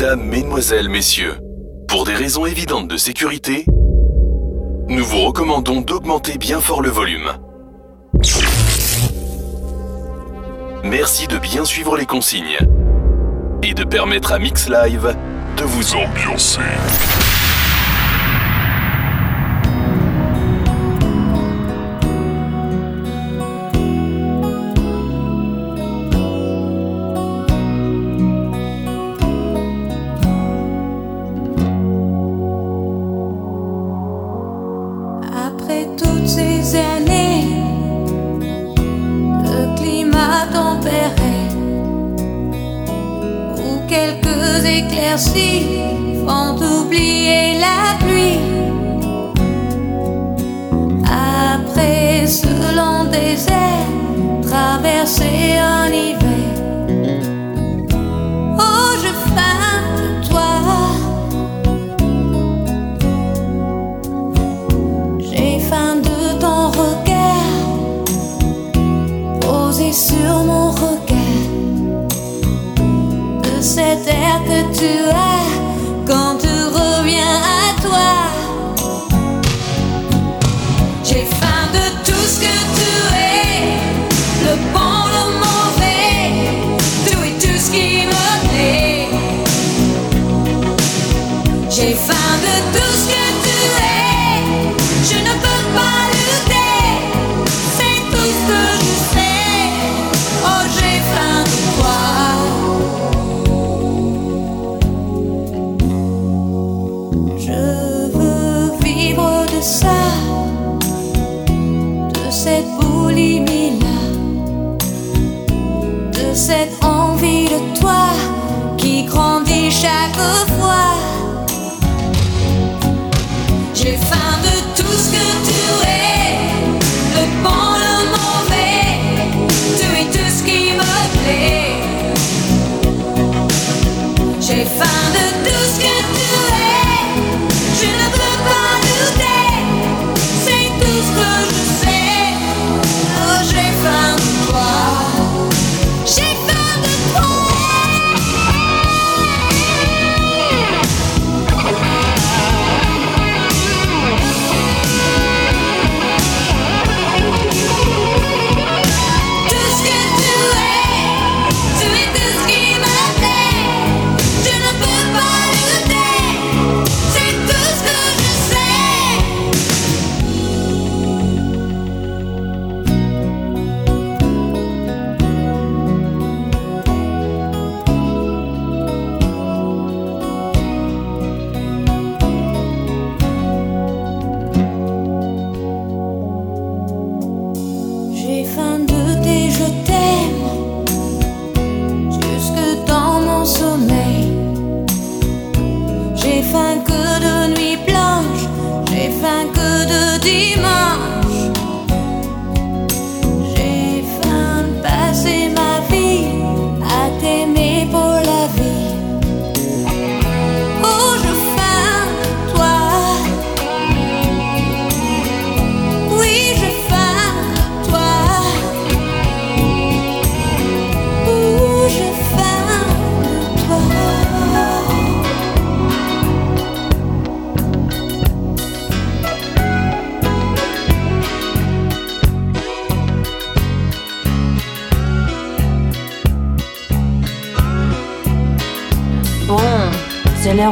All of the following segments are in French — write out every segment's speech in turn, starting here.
Mesdames, Mesdemoiselles, Messieurs, pour des raisons évidentes de sécurité, nous vous recommandons d'augmenter bien fort le volume. Merci de bien suivre les consignes et de permettre à Mix Live de vous ambiancer.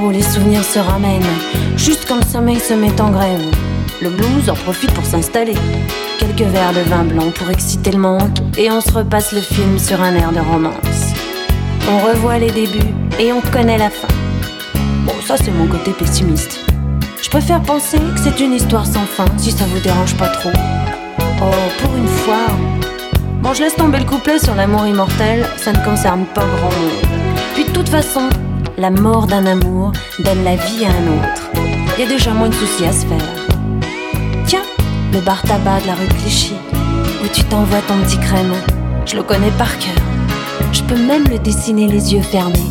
Où les souvenirs se ramènent, juste quand le sommeil se met en grève. Le blues en profite pour s'installer. Quelques verres de vin blanc pour exciter le manque, et on se repasse le film sur un air de romance. On revoit les débuts et on connaît la fin. Bon, ça c'est mon côté pessimiste. Je préfère penser que c'est une histoire sans fin, si ça vous dérange pas trop. Oh, pour une fois. Bon, je laisse tomber le couplet sur l'amour immortel, ça ne concerne pas grand monde. Puis de toute façon, la mort d'un amour donne la vie à un autre. Il y a déjà moins de soucis à se faire. Tiens, le bar tabac de la rue Clichy, où tu t'envoies ton petit crème. Je le connais par cœur. Je peux même le dessiner les yeux fermés.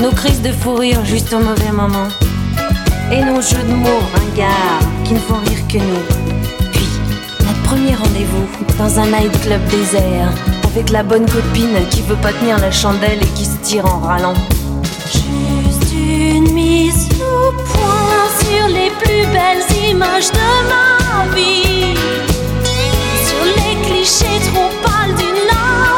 Nos crises de fou rire juste au mauvais moment. Et nos jeux de mots ringards qui ne font rire que nous. Puis, notre premier rendez-vous dans un nightclub désert. Avec la bonne copine qui veut pas tenir la chandelle et qui se tire en râlant. Juste une mise au point sur les plus belles images de ma vie. Sur les clichés trop pâles d'une love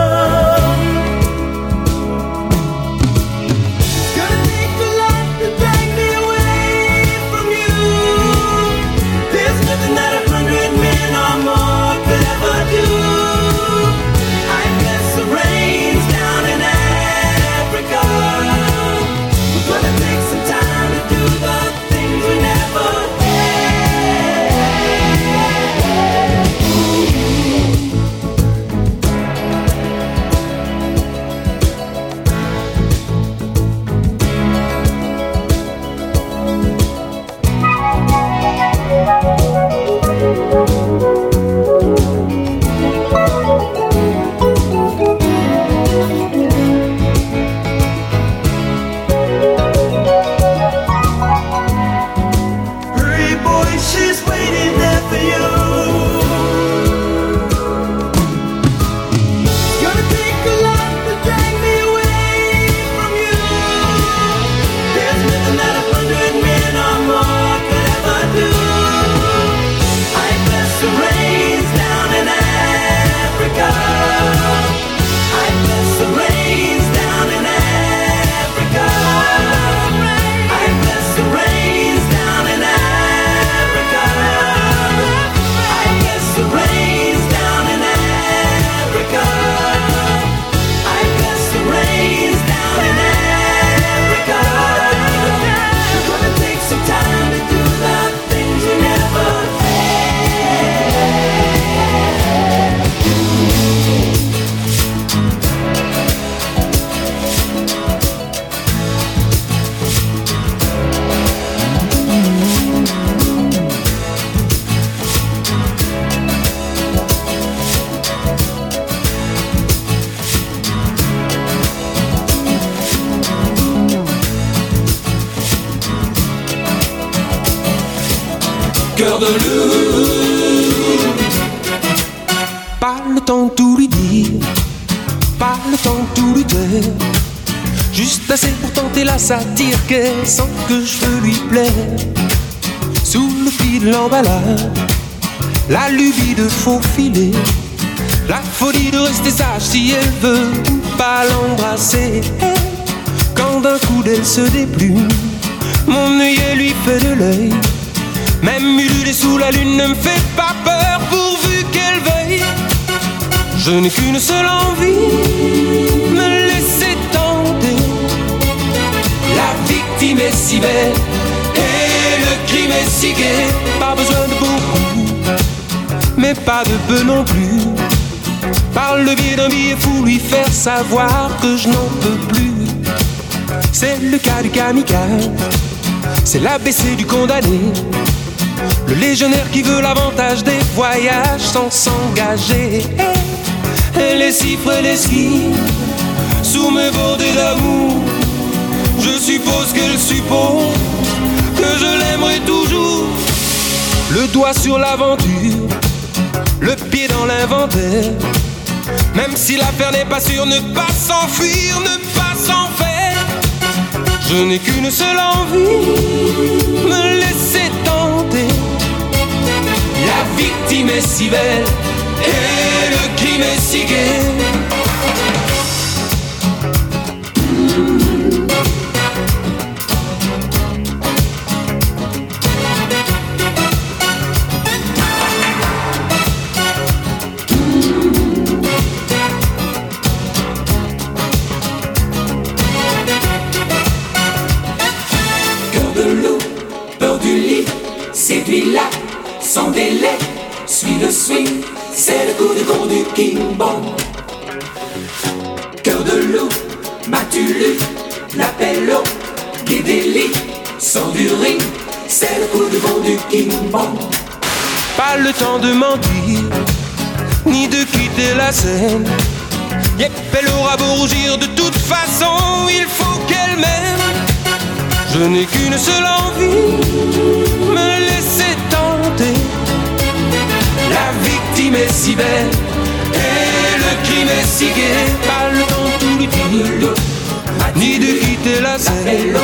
Sent que je lui plaire. Sous le fil de l'emballage, la lubie de faufiler, la folie de rester sage si elle veut pas l'embrasser. Quand d'un coup d'elle se déplume, mon œillet lui fait de l'œil. Même ululer sous la lune ne me fait pas peur pourvu qu'elle veuille. Je n'ai qu'une seule envie, victime est si belle et le crime est si gai. Pas besoin de beaucoup, mais pas de peu non plus. Par le biais d'un billet fou, lui faire savoir que je n'en peux plus. C'est le cas du kamikaze, c'est l'ABC du condamné. Le légionnaire qui veut l'avantage des voyages sans s'engager. Et les chiffres les skis sous mes bordées d'amour. Je suppose qu'elle suppose que je l'aimerai toujours. Le doigt sur l'aventure, le pied dans l'inventaire. Même si l'affaire n'est pas sûre, ne pas s'enfuir, ne pas s'en faire. Je n'ai qu'une seule envie, me laisser tenter. La victime est si belle et le crime est si gai. Du King Bong. Cœur de loup, m'as-tu lu l'appel au guide des lits, sors du ring, c'est le coup de con du King Bong. Pas le temps de mentir, ni de quitter la scène. Yep, elle aura beau rougir, de toute façon, il faut qu'elle m'aime. Je n'ai qu'une seule envie, me laisser tenter. La victime est si belle et le gai. Pas le temps tout lui dire, ni de quitter la scène.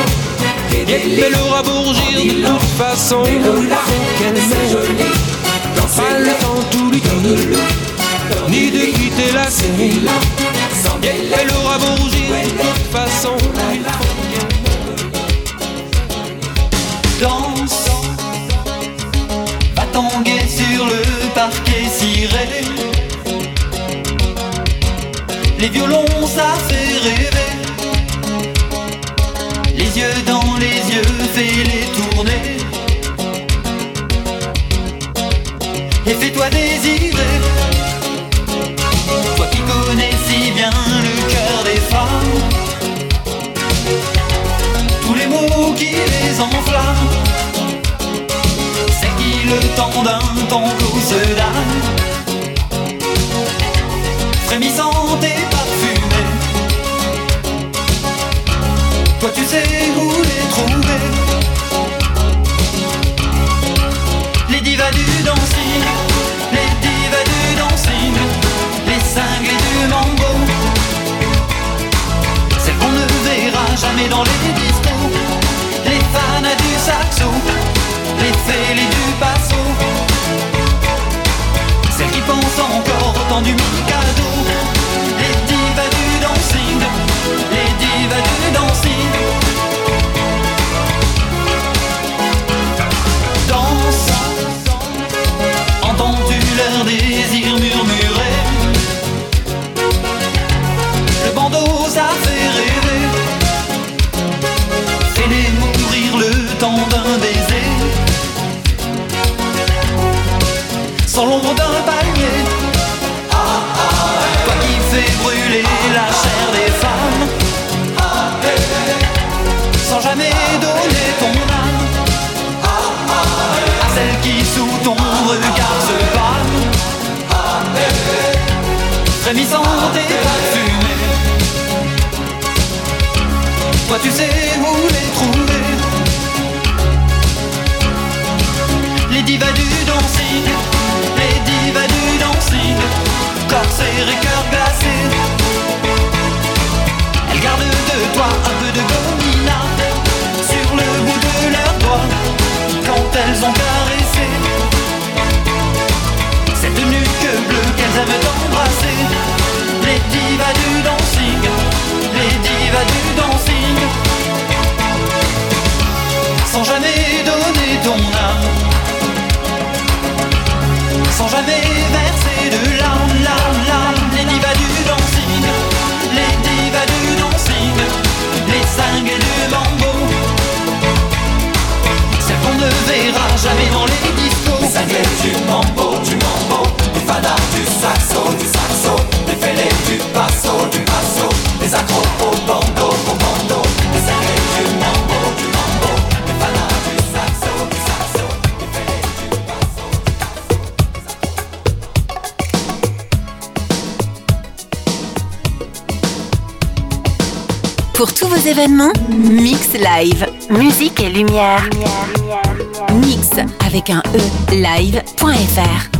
Yep, elle aura beau rougir, de toute façon, qu'elle m'aime. Pas le temps tout lui dire, ni de quitter la scène. Yep, elle aura beau rougir, de toute façon, danse. Va tanguer sur le parquet ciré Les violons ça fait rêver. Les yeux dans les yeux fais les tourner. Et fais-toi désirer Les divas du dancing. Les divas du dancing. Danse. Entends-tu leur désir murmurer. Le bandeau ça fait rêver. Fais-les mourir le temps d'un baiser. Sans l'ombre d'un Frémissante et parfumée toi tu sais où les du mambo, du mambo, des fadas, du saxo, du saxo, des fêlés, du basso, du basso, des accros au bandeau, au bandeau, des serrés, du mambo, du mambo, des fadas, du saxo, du saxo, des du basso, du basso, Pour tous vos événements, Mix Live, musique et lumière. Mix avec un E. Live.fr.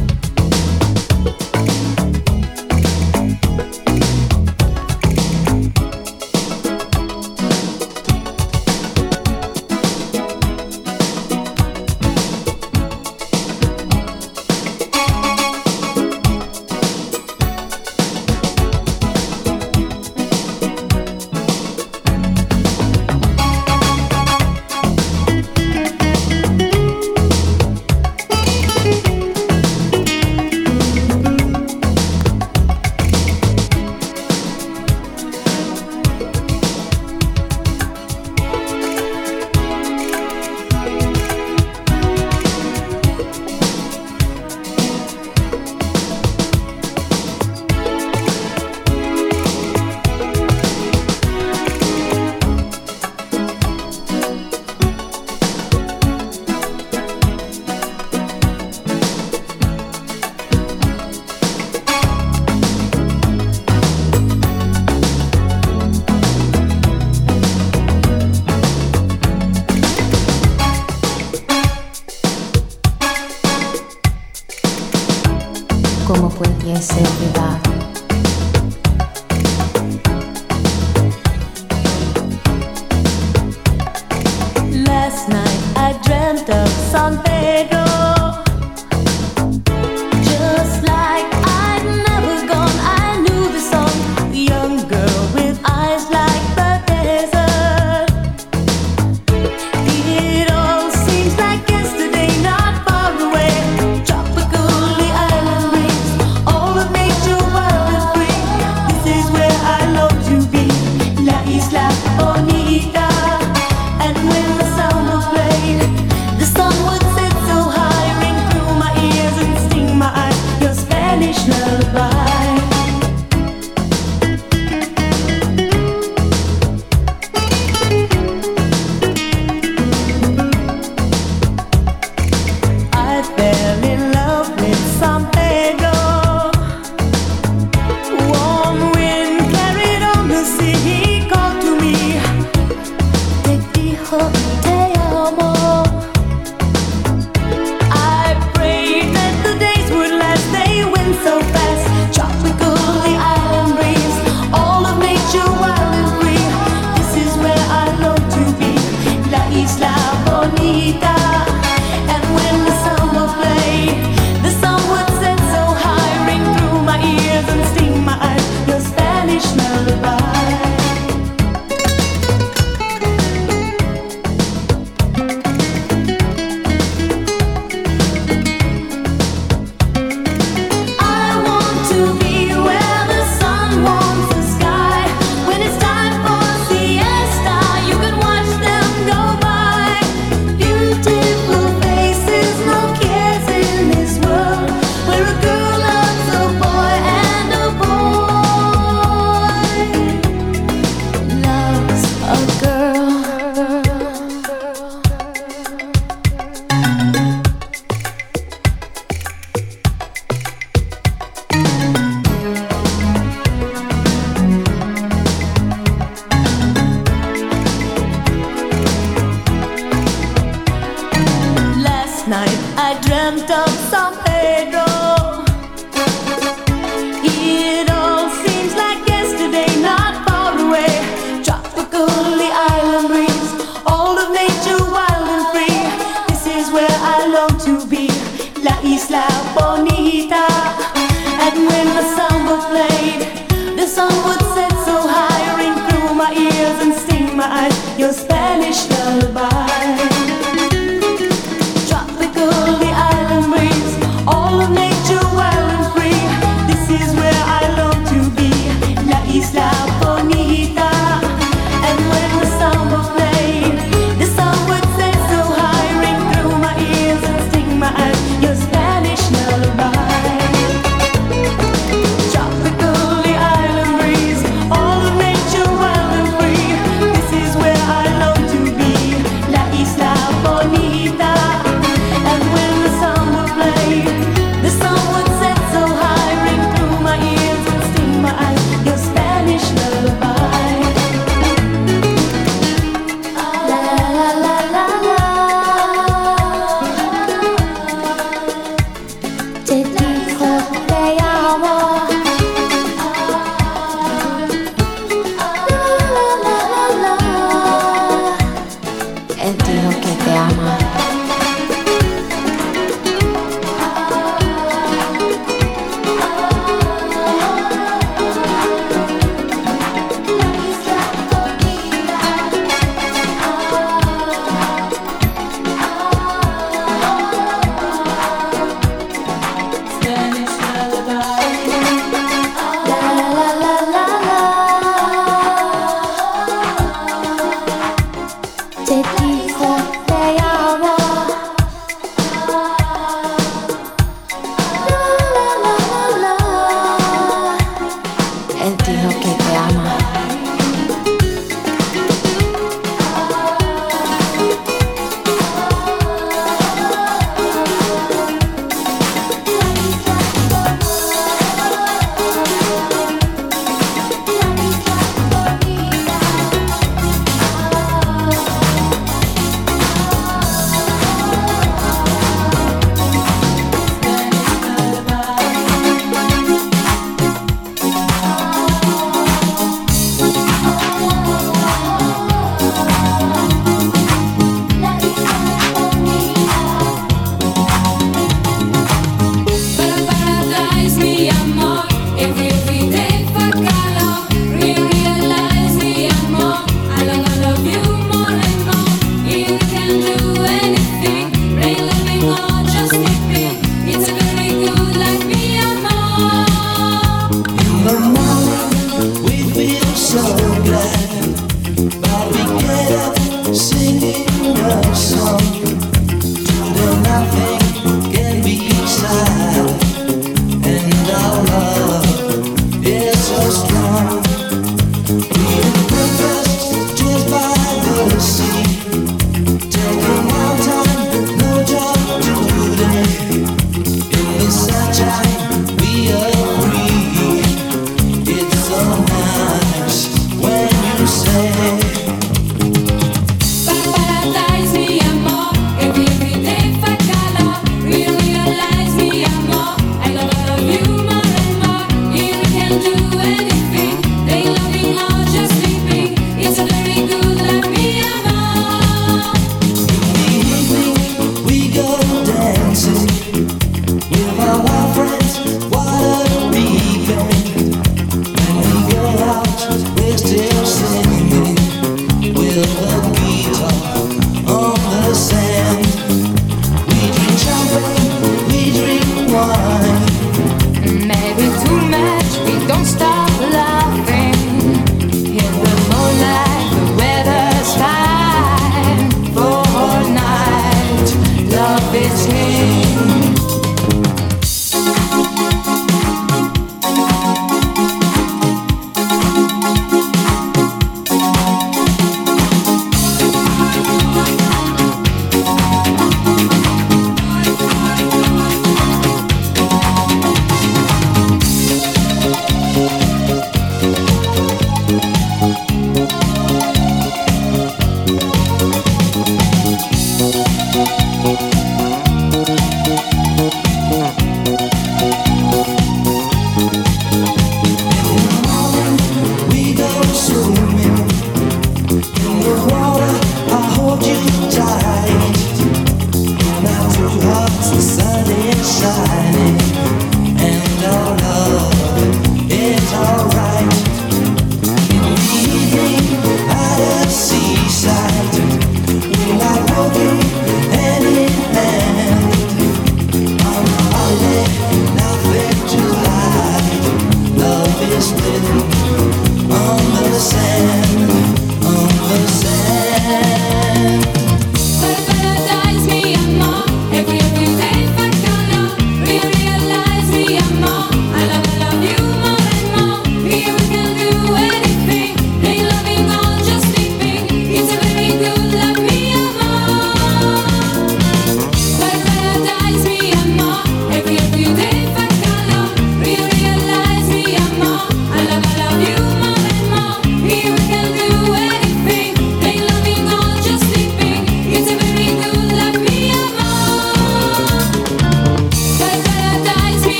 take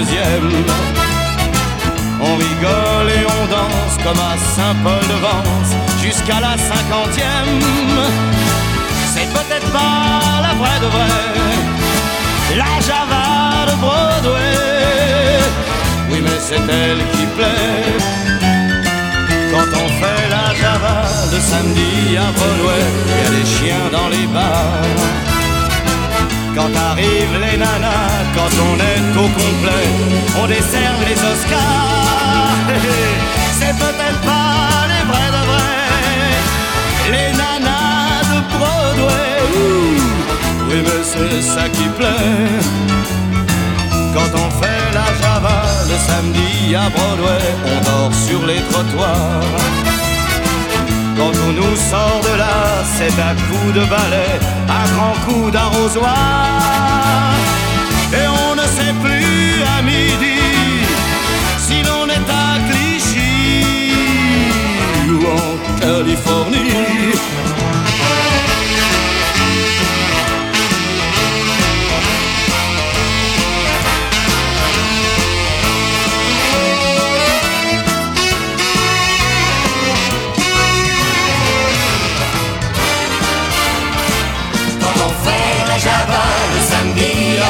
42e. On rigole et on danse comme à Saint-Paul-de-Vence jusqu'à la cinquantième. C'est peut-être pas la vraie de vraie, la Java de Broadway. Oui, mais c'est elle qui plaît. Quand on fait la Java le samedi à Broadway, y a des chiens dans les bars. Quand arrivent les nanas, quand on est au complet, on décerne les Oscars. C'est peut-être pas les vrais de vrais, les nanas de Broadway. Oui, mais c'est ça qui plaît. Quand on fait la Java le samedi à Broadway, on dort sur les trottoirs. Quand on nous sort de là, c'est un coup de balai, un grand coup d'arrosoir. Et on ne sait plus à midi si l'on est à Clichy ou en Californie.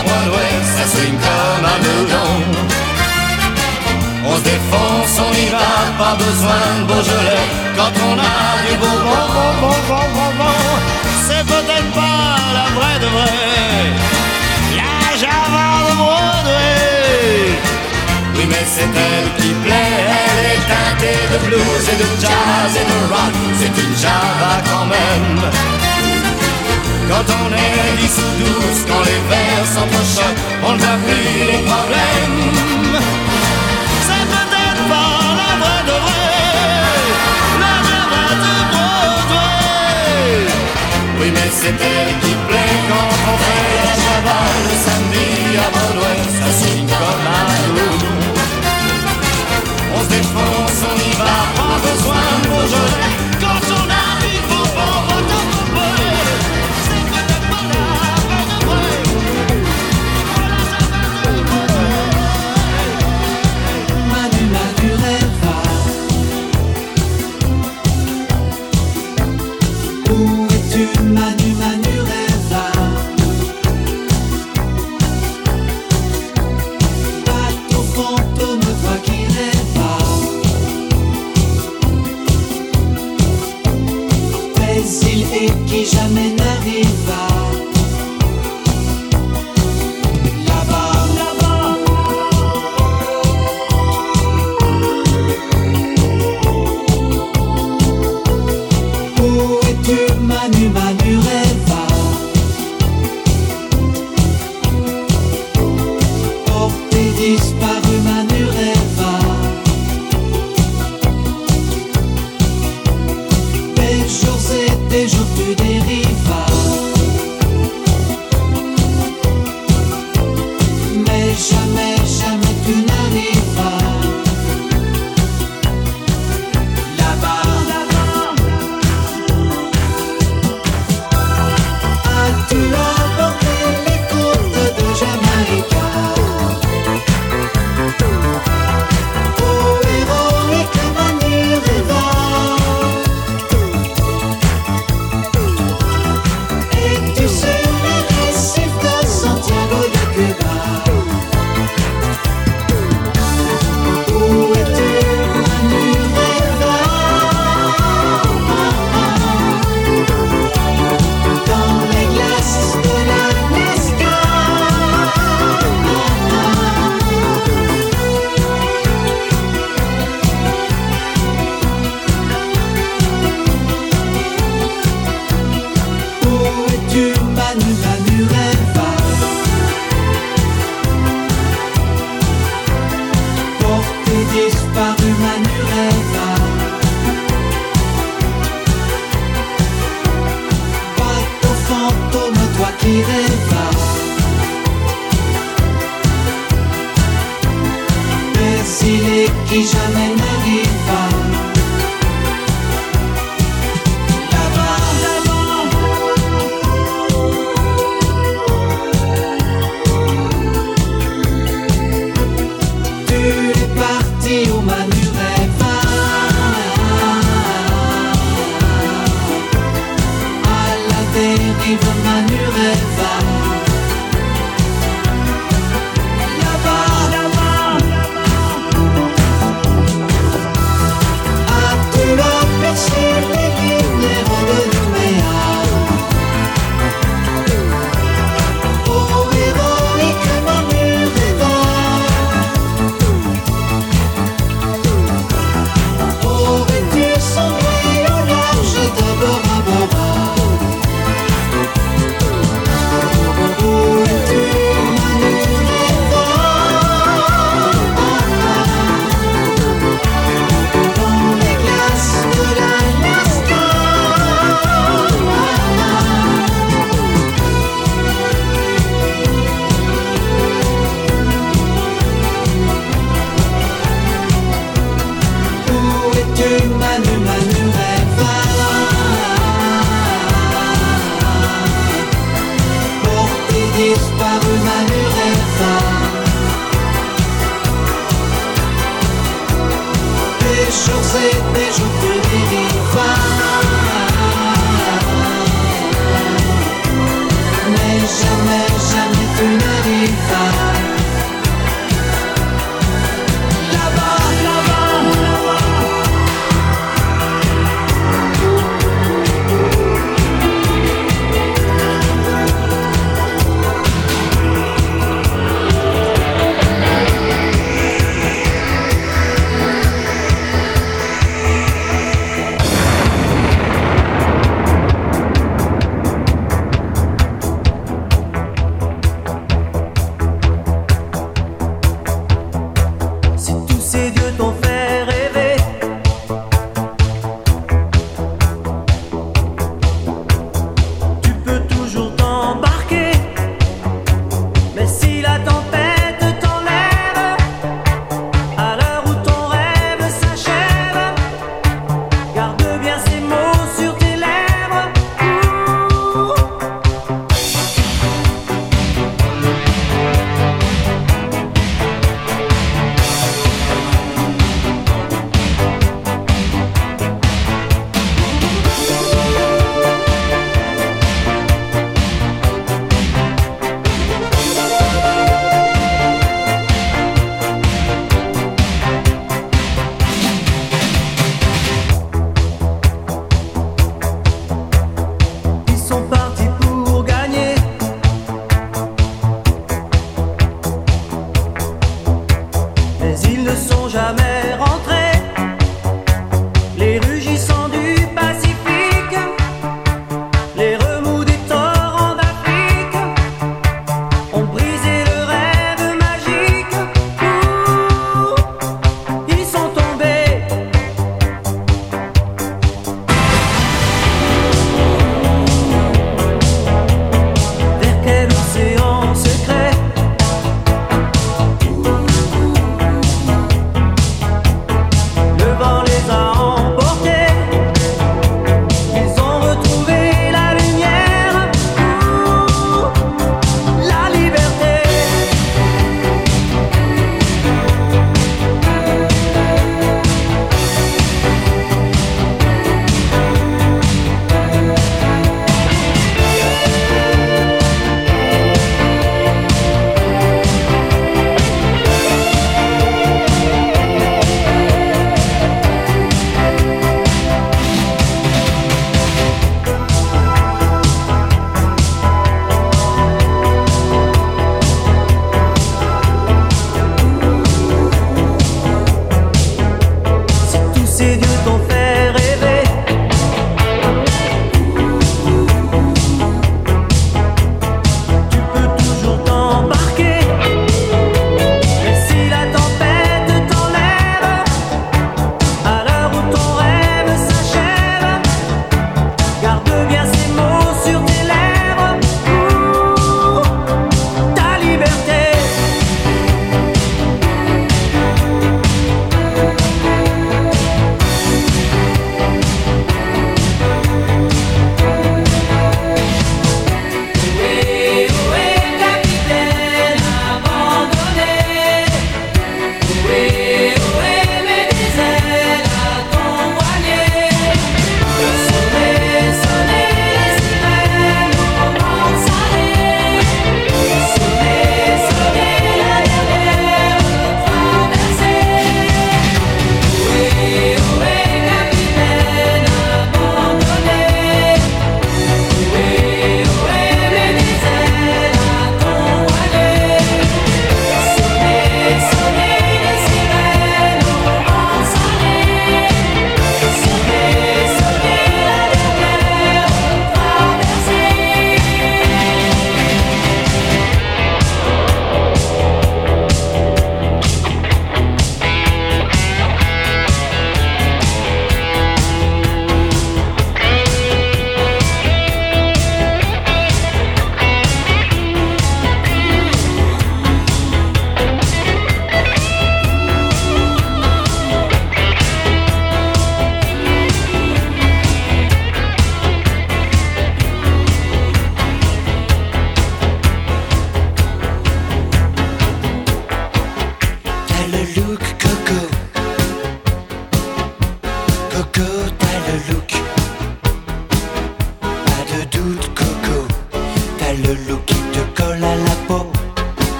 À Broadway, ça swing comme un melon. On se défonce, on y va, pas besoin de Beaujolais. Quand on a du bourbon, bon, bon, bon, bon, bon, c'est peut-être pas la vraie de vraie. La Java de Broadway. Oui, mais c'est elle qui plaît, elle est teintée de blues et de jazz et de rock. C'est une Java quand même. Quand on est 10 ou 12, quand les vers s'entrechoquent, on voit plus les problèmes. C'est peut-être pas la vraie de vraie, la vraie de Broadway. Oui, mais c'est elle qui plaît quand on fait la Java le samedi à Broadway. Ça signe comme un doudou. On se défonce, on y va, pas besoin de Beaujolais.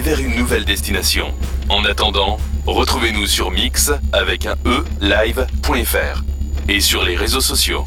vers une nouvelle destination. En attendant, retrouvez-nous sur Mix avec un E live.fr et sur les réseaux sociaux.